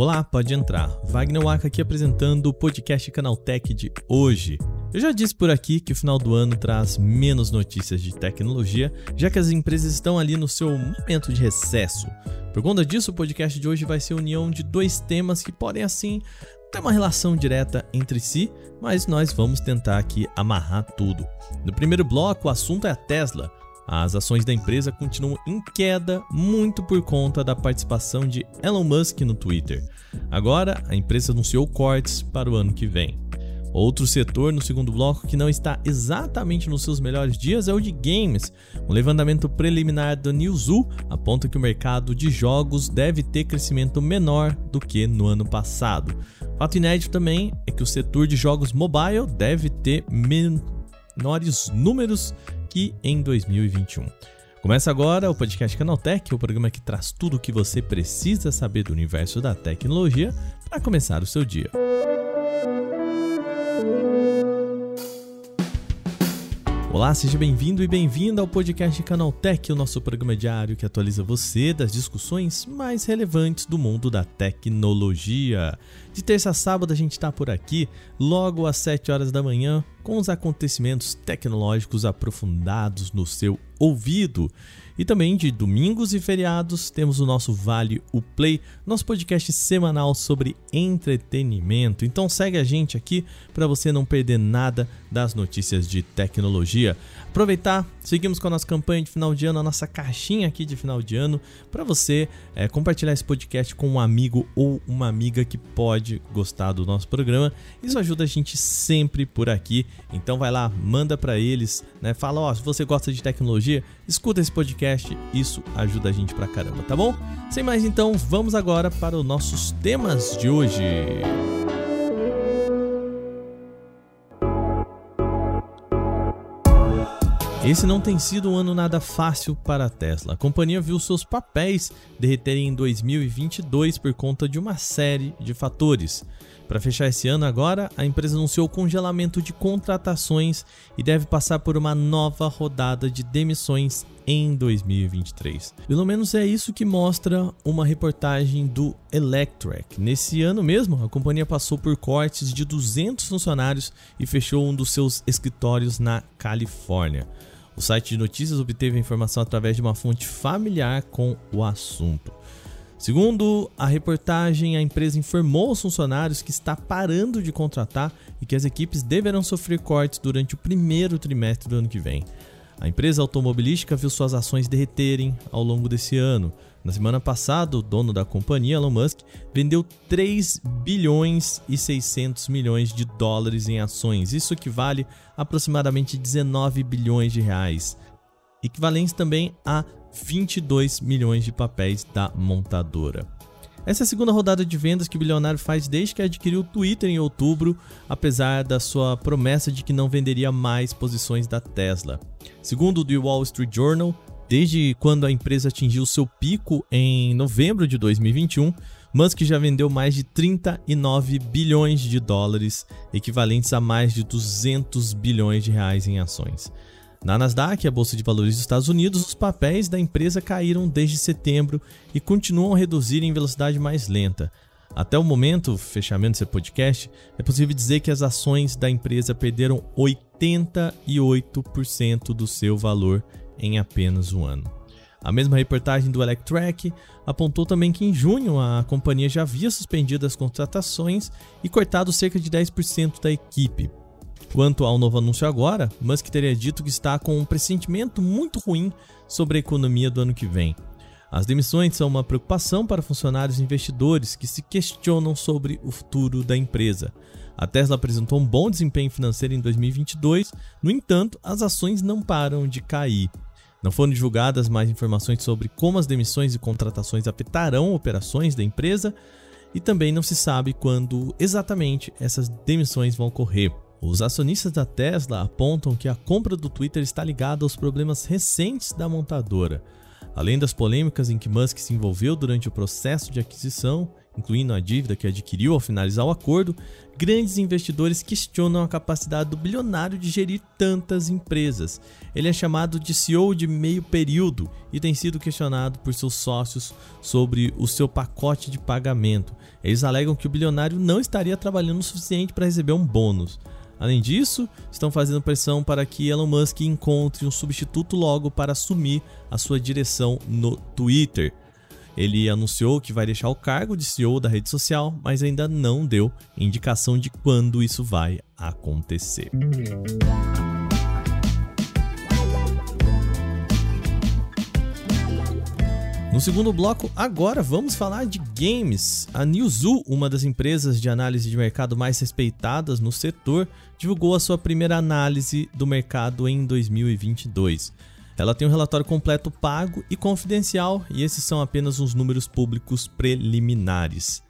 Olá, pode entrar. Wagner Waka aqui apresentando o podcast Canaltech de hoje. Eu já disse por aqui que o final do ano traz menos notícias de tecnologia, já que as empresas estão ali no seu momento de recesso. Por conta disso, o podcast de hoje vai ser a união de dois temas que podem assim ter uma relação direta entre si, mas nós vamos tentar aqui amarrar tudo. No primeiro bloco, o assunto é a Tesla. As ações da empresa continuam em queda muito por conta da participação de Elon Musk no Twitter. Agora, a empresa anunciou cortes para o ano que vem. Outro setor no segundo bloco que não está exatamente nos seus melhores dias é o de games. Um levantamento preliminar da Newzoo aponta que o mercado de jogos deve ter crescimento menor do que no ano passado. Fato inédito também é que o setor de jogos mobile deve ter menores números aqui em 2021. Começa agora o podcast Canaltech, o programa que traz tudo o que você precisa saber do universo da tecnologia para começar o seu dia. Olá, seja bem-vindo e bem-vinda ao podcast Canaltech, o nosso programa diário que atualiza você das discussões mais relevantes do mundo da tecnologia. De terça a sábado a gente está por aqui, logo às 7 horas da manhã, com os acontecimentos tecnológicos aprofundados no seu ouvido. E também de domingos e feriados temos o nosso Vale o Play, nosso podcast semanal sobre entretenimento. Então segue a gente aqui para você não perder nada das notícias de tecnologia. Aproveitar, seguimos com a nossa campanha de final de ano, a nossa caixinha aqui de final de ano, para você é, compartilhar esse podcast com um amigo ou uma amiga que pode gostar do nosso programa. Isso ajuda a gente sempre por aqui. Então vai lá, manda para eles, né? Fala, ó, se você gosta de tecnologia, escuta esse podcast, isso ajuda a gente pra caramba, tá bom? Sem mais então, vamos agora para os nossos temas de hoje. Esse não tem sido um ano nada fácil para a Tesla. A companhia viu seus papéis derreterem em 2022 por conta de uma série de fatores. Para fechar esse ano agora, a empresa anunciou congelamento de contratações e deve passar por uma nova rodada de demissões em 2023. Pelo menos é isso que mostra uma reportagem do Electrek. Nesse ano mesmo, a companhia passou por cortes de 200 funcionários e fechou um dos seus escritórios na Califórnia. O site de notícias obteve a informação através de uma fonte familiar com o assunto. Segundo a reportagem, a empresa informou aos funcionários que está parando de contratar e que as equipes deverão sofrer cortes durante o primeiro trimestre do ano que vem. A empresa automobilística viu suas ações derreterem ao longo desse ano. Na semana passada, o dono da companhia, Elon Musk, vendeu 3 bilhões e 600 milhões de dólares em ações. Isso equivale a aproximadamente 19 bilhões de reais, equivalente também a 22 milhões de papéis da montadora. Essa é a segunda rodada de vendas que o bilionário faz desde que adquiriu o Twitter em outubro, apesar da sua promessa de que não venderia mais posições da Tesla. Segundo o The Wall Street Journal, desde quando a empresa atingiu seu pico em novembro de 2021, Musk já vendeu mais de 39 bilhões de dólares, equivalentes a mais de 200 bilhões de reais em ações. Na Nasdaq, a bolsa de valores dos Estados Unidos, os papéis da empresa caíram desde setembro e continuam a reduzir em velocidade mais lenta. Até o momento, fechamento desse podcast, é possível dizer que as ações da empresa perderam 88% do seu valor em apenas um ano. A mesma reportagem do Electrek apontou também que em junho a companhia já havia suspendido as contratações e cortado cerca de 10% da equipe. Quanto ao novo anúncio agora, Musk teria dito que está com um pressentimento muito ruim sobre a economia do ano que vem. As demissões são uma preocupação para funcionários e investidores que se questionam sobre o futuro da empresa. A Tesla apresentou um bom desempenho financeiro em 2022, no entanto, as ações não param de cair. Não foram divulgadas mais informações sobre como as demissões e contratações afetarão operações da empresa e também não se sabe quando exatamente essas demissões vão ocorrer. Os acionistas da Tesla apontam que a compra do Twitter está ligada aos problemas recentes da montadora. Além das polêmicas em que Musk se envolveu durante o processo de aquisição, incluindo a dívida que adquiriu ao finalizar o acordo, grandes investidores questionam a capacidade do bilionário de gerir tantas empresas. Ele é chamado de CEO de meio período e tem sido questionado por seus sócios sobre o seu pacote de pagamento. Eles alegam que o bilionário não estaria trabalhando o suficiente para receber um bônus. Além disso, estão fazendo pressão para que Elon Musk encontre um substituto logo para assumir a sua direção no Twitter. Ele anunciou que vai deixar o cargo de CEO da rede social, mas ainda não deu indicação de quando isso vai acontecer. No segundo bloco, agora vamos falar de games. A Newzoo, uma das empresas de análise de mercado mais respeitadas no setor, divulgou a sua primeira análise do mercado em 2022. Ela tem um relatório completo pago e confidencial, e esses são apenas os números públicos preliminares.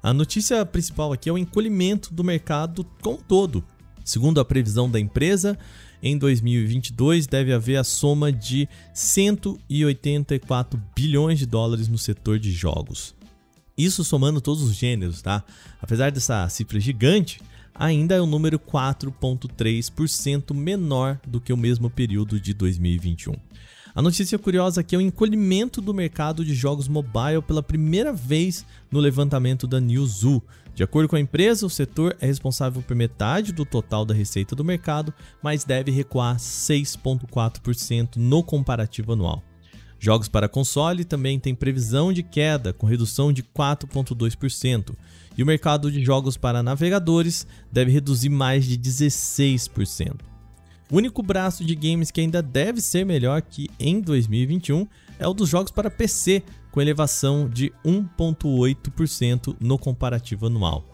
A notícia principal aqui é o encolhimento do mercado como todo. Segundo a previsão da empresa, em 2022 deve haver a soma de 184 bilhões de dólares no setor de jogos. Isso somando todos os gêneros, tá? Apesar dessa cifra gigante, ainda é um número 4,3% menor do que o mesmo período de 2021. A notícia curiosa aqui é o encolhimento do mercado de jogos mobile pela primeira vez no levantamento da Newzoo. De acordo com a empresa, o setor é responsável por metade do total da receita do mercado, mas deve recuar 6,4% no comparativo anual. Jogos para console também tem previsão de queda, com redução de 4,2%, e o mercado de jogos para navegadores deve reduzir mais de 16%. O único braço de games que ainda deve ser melhor que em 2021 é o dos jogos para PC, com elevação de 1,8% no comparativo anual.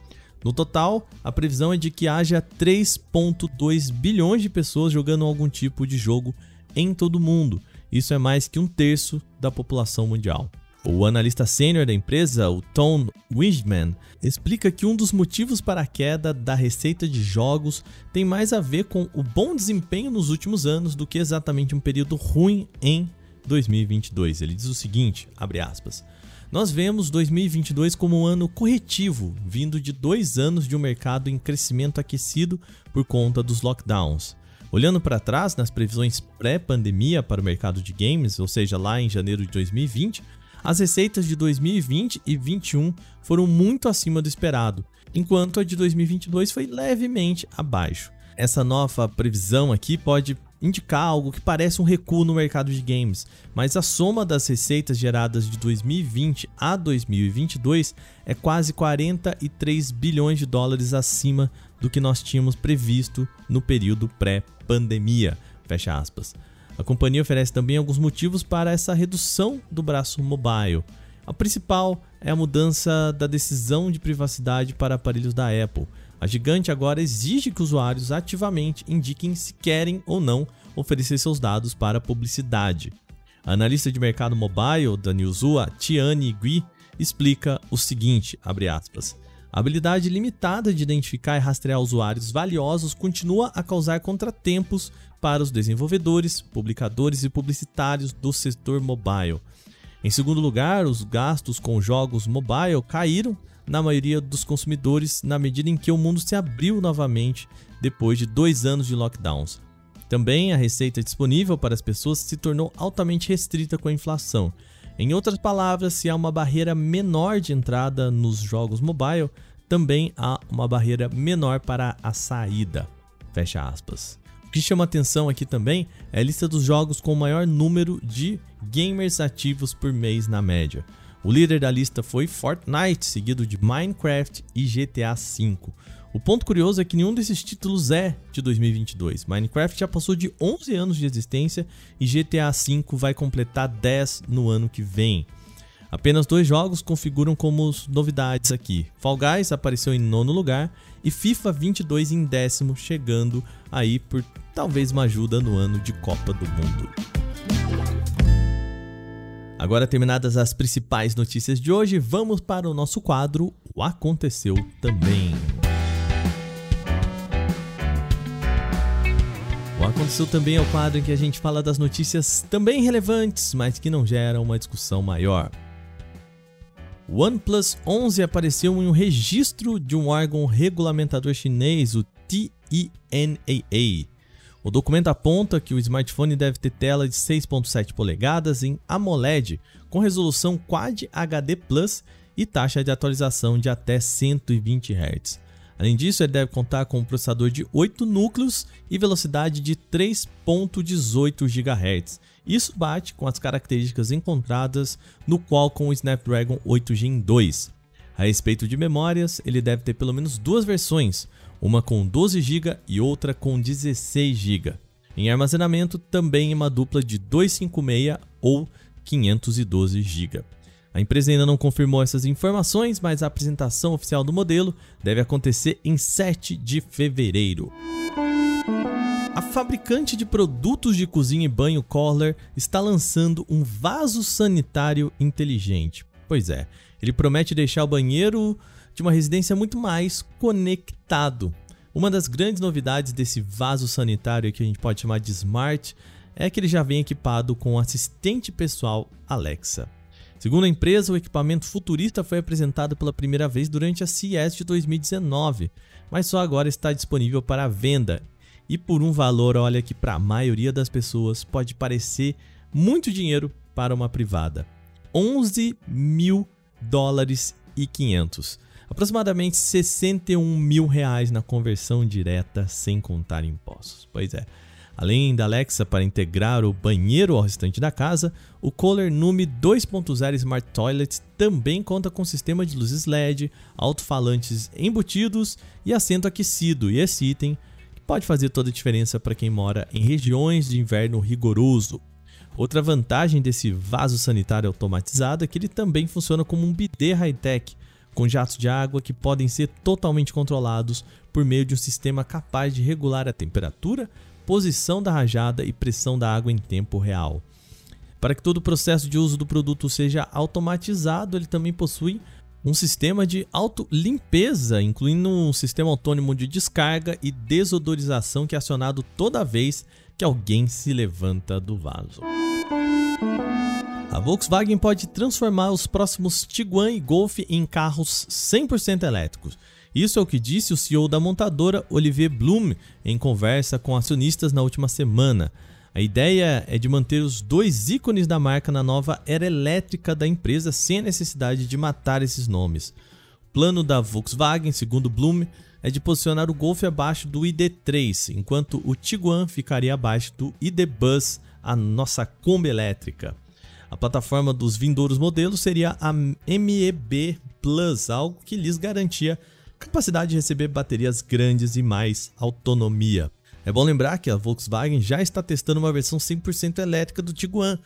No total, a previsão é de que haja 3,2 bilhões de pessoas jogando algum tipo de jogo em todo o mundo, isso é mais que um terço da população mundial. O analista sênior da empresa, o Tom Wigman, explica que um dos motivos para a queda da receita de jogos tem mais a ver com o bom desempenho nos últimos anos do que exatamente um período ruim em 2022. Ele diz o seguinte, abre aspas, nós vemos 2022 como um ano corretivo, vindo de dois anos de um mercado em crescimento aquecido por conta dos lockdowns. Olhando para trás nas previsões pré-pandemia para o mercado de games, ou seja, lá em janeiro de 2020, as receitas de 2020 e 2021 foram muito acima do esperado, enquanto a de 2022 foi levemente abaixo. Essa nova previsão aqui pode indicar algo que parece um recuo no mercado de games, mas a soma das receitas geradas de 2020 a 2022 é quase 43 bilhões de dólares acima do que nós tínhamos previsto no período pré-pandemia. Fecha aspas. A companhia oferece também alguns motivos para essa redução do braço mobile. A principal é a mudança da decisão de privacidade para aparelhos da Apple. A gigante agora exige que usuários ativamente indiquem se querem ou não oferecer seus dados para publicidade. A analista de mercado mobile da Newzoo, Tiane Gui, explica o seguinte, aspas, a habilidade limitada de identificar e rastrear usuários valiosos continua a causar contratempos para os desenvolvedores, publicadores e publicitários do setor mobile. Em segundo lugar, os gastos com jogos mobile caíram na maioria dos consumidores na medida em que o mundo se abriu novamente depois de dois anos de lockdowns. Também a receita disponível para as pessoas se tornou altamente restrita com a inflação. Em outras palavras, se há uma barreira menor de entrada nos jogos mobile, também há uma barreira menor para a saída. Fecha aspas. O que chama atenção aqui também é a lista dos jogos com o maior número de gamers ativos por mês na média. O líder da lista foi Fortnite, seguido de Minecraft e GTA V. O ponto curioso é que nenhum desses títulos é de 2022. Minecraft já passou de 11 anos de existência e GTA V vai completar 10 no ano que vem. Apenas dois jogos configuram como novidades aqui. Fall Guys apareceu em nono lugar e FIFA 22 em décimo, chegando aí por talvez uma ajuda no ano de Copa do Mundo. Agora terminadas as principais notícias de hoje, vamos para o nosso quadro O Aconteceu Também. Aconteceu Também é o quadro em que a gente fala das notícias também relevantes, mas que não geram uma discussão maior. O OnePlus 11 apareceu em um registro de um órgão regulamentador chinês, o TENAA. O documento aponta que o smartphone deve ter tela de 6.7 polegadas em AMOLED, com resolução Quad HD Plus e taxa de atualização de até 120 Hz. Além disso, ele deve contar com um processador de 8 núcleos e velocidade de 3.18 GHz. Isso bate com as características encontradas no Qualcomm Snapdragon 8 Gen 2. A respeito de memórias, ele deve ter pelo menos duas versões, uma com 12 GB e outra com 16 GB. Em armazenamento, também uma dupla de 256 ou 512 GB. A empresa ainda não confirmou essas informações, mas a apresentação oficial do modelo deve acontecer em 7 de fevereiro. A fabricante de produtos de cozinha e banho Kohler está lançando um vaso sanitário inteligente. Pois é, ele promete deixar o banheiro de uma residência muito mais conectado. Uma das grandes novidades desse vaso sanitário que a gente pode chamar de smart é que ele já vem equipado com o assistente pessoal Alexa. Segundo a empresa, o equipamento futurista foi apresentado pela primeira vez durante a CES de 2019, mas só agora está disponível para venda. E por um valor, olha que para a maioria das pessoas pode parecer muito dinheiro para uma privada. 11 mil dólares e 500. Aproximadamente 61 mil reais na conversão direta sem contar impostos. Pois é. Além da Alexa para integrar o banheiro ao restante da casa, o Kohler Nume 2.0 Smart Toilet também conta com sistema de luzes LED, alto-falantes embutidos e assento aquecido, e esse item pode fazer toda a diferença para quem mora em regiões de inverno rigoroso. Outra vantagem desse vaso sanitário automatizado é que ele também funciona como um bidê high-tech, com jatos de água que podem ser totalmente controlados por meio de um sistema capaz de regular a temperatura, posição da rajada e pressão da água em tempo real. Para que todo o processo de uso do produto seja automatizado, ele também possui um sistema de auto-limpeza, incluindo um sistema autônomo de descarga e desodorização que é acionado toda vez que alguém se levanta do vaso. A Volkswagen pode transformar os próximos Tiguan e Golf em carros 100% elétricos. Isso é o que disse o CEO da montadora Olivier Blum em conversa com acionistas na última semana. A ideia é de manter os dois ícones da marca na nova era elétrica da empresa sem a necessidade de matar esses nomes. O plano da Volkswagen, segundo Blum, é de posicionar o Golf abaixo do ID3, enquanto o Tiguan ficaria abaixo do ID Buzz, a nossa Kombi elétrica. A plataforma dos vindouros modelos seria a MEB Plus, algo que lhes garantia capacidade de receber baterias grandes e mais autonomia. É bom lembrar que a Volkswagen já está testando uma versão 100% elétrica do Tiguan,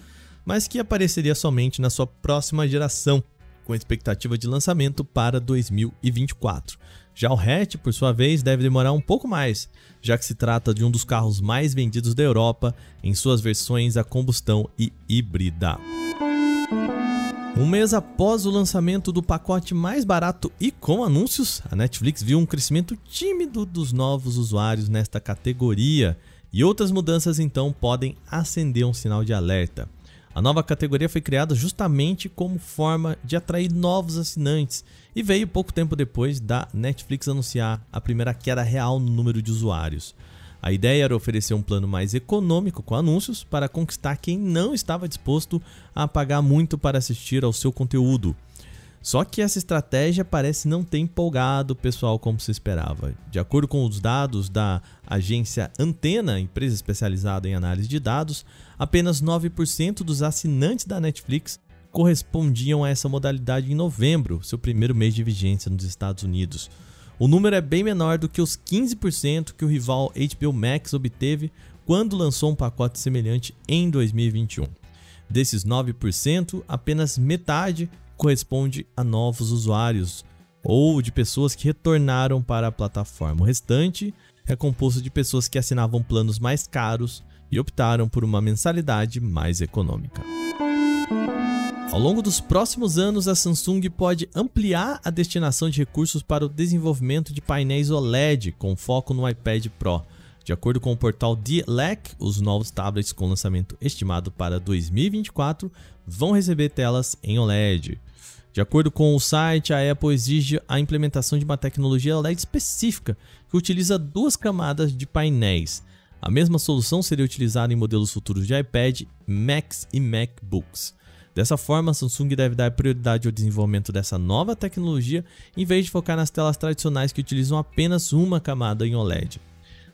mas que apareceria somente na sua próxima geração, com expectativa de lançamento para 2024. Já o hatch, por sua vez, deve demorar um pouco mais, já que se trata de um dos carros mais vendidos da Europa em suas versões a combustão e híbrida. Um mês após o lançamento do pacote mais barato e com anúncios, a Netflix viu um crescimento tímido dos novos usuários nesta categoria e outras mudanças então podem acender um sinal de alerta. A nova categoria foi criada justamente como forma de atrair novos assinantes e veio pouco tempo depois da Netflix anunciar a primeira queda real no número de usuários. A ideia era oferecer um plano mais econômico com anúncios para conquistar quem não estava disposto a pagar muito para assistir ao seu conteúdo. Só que essa estratégia parece não ter empolgado o pessoal como se esperava. De acordo com os dados da agência Antena, empresa especializada em análise de dados, apenas 9% dos assinantes da Netflix correspondiam a essa modalidade em novembro, seu primeiro mês de vigência nos Estados Unidos. O número é bem menor do que os 15% que o rival HBO Max obteve quando lançou um pacote semelhante em 2021. Desses 9%, apenas metade corresponde a novos usuários ou de pessoas que retornaram para a plataforma. O restante é composto de pessoas que assinavam planos mais caros e optaram por uma mensalidade mais econômica. Ao longo dos próximos anos, a Samsung pode ampliar a destinação de recursos para o desenvolvimento de painéis OLED com foco no iPad Pro. De acordo com o portal D-Lec, os novos tablets com lançamento estimado para 2024 vão receber telas em OLED. De acordo com o site, a Apple exige a implementação de uma tecnologia LED específica que utiliza duas camadas de painéis. A mesma solução seria utilizada em modelos futuros de iPad, Macs e MacBooks. Dessa forma, a Samsung deve dar prioridade ao desenvolvimento dessa nova tecnologia em vez de focar nas telas tradicionais que utilizam apenas uma camada em OLED.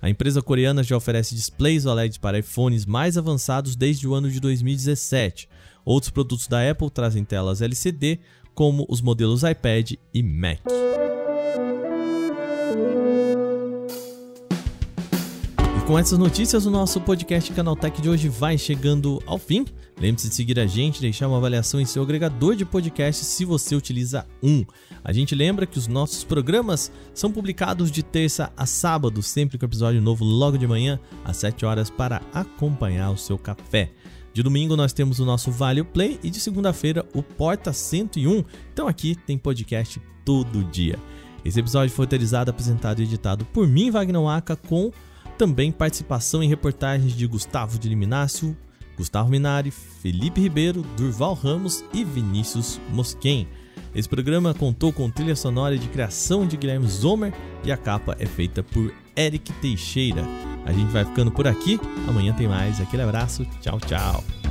A empresa coreana já oferece displays OLED para iPhones mais avançados desde o ano de 2017. Outros produtos da Apple trazem telas LCD, como os modelos iPad e Mac. Com essas notícias, o nosso podcast Canaltech de hoje vai chegando ao fim. Lembre-se de seguir a gente, deixar uma avaliação em seu agregador de podcast se você utiliza um. A gente lembra que os nossos programas são publicados de terça a sábado, sempre com episódio novo logo de manhã, às 7 horas, para acompanhar o seu café. De domingo nós temos o nosso Vale Play e de segunda-feira o Porta 101. Então aqui tem podcast todo dia. Esse episódio foi roteirizado, apresentado e editado por mim, Wagner Waka, com também participação em reportagens de Gustavo de Liminácio, Gustavo Minari, Felipe Ribeiro, Durval Ramos e Vinícius Mosquen. Esse programa contou com trilha sonora de criação de Guilherme Zomer e a capa é feita por Eric Teixeira. A gente vai ficando por aqui, amanhã tem mais. Aquele abraço, tchau, tchau.